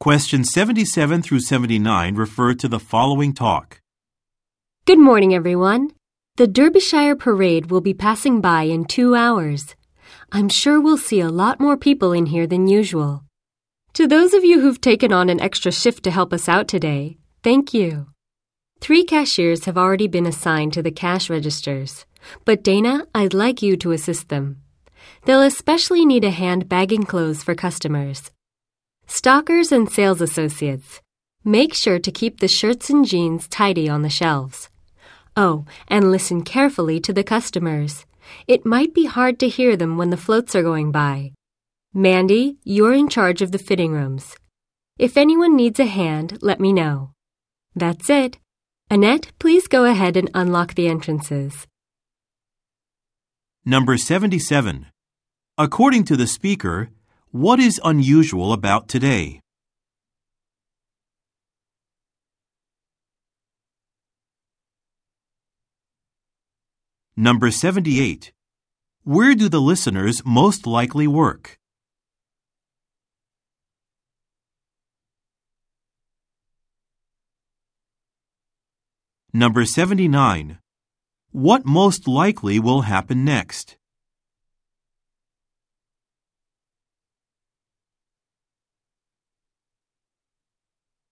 Questions 77 through 79 refer to the following talk. Good morning, everyone. The Derbyshire Parade will be passing by in two hours. I'm sure we'll see a lot more people in here than usual. To those of you who've taken on an extra shift to help us out today, thank you. Three cashiers have already been assigned to the cash registers, but Dana, I'd like you to assist them. They'll especially need a hand bagging clothes for customers. Stockers and sales associates, make sure to keep the shirts and jeans tidy on the shelves. Oh, and listen carefully to the customers. It might be hard to hear them when the floats are going by. Mandy, you're in charge of the fitting rooms. If anyone needs a hand, let me know. That's it. Annette, please go ahead and unlock the entrances. Number 77. According to the speaker, what is unusual about today? Number 78. Where do the listeners most likely work? Number 79. What most likely will happen next?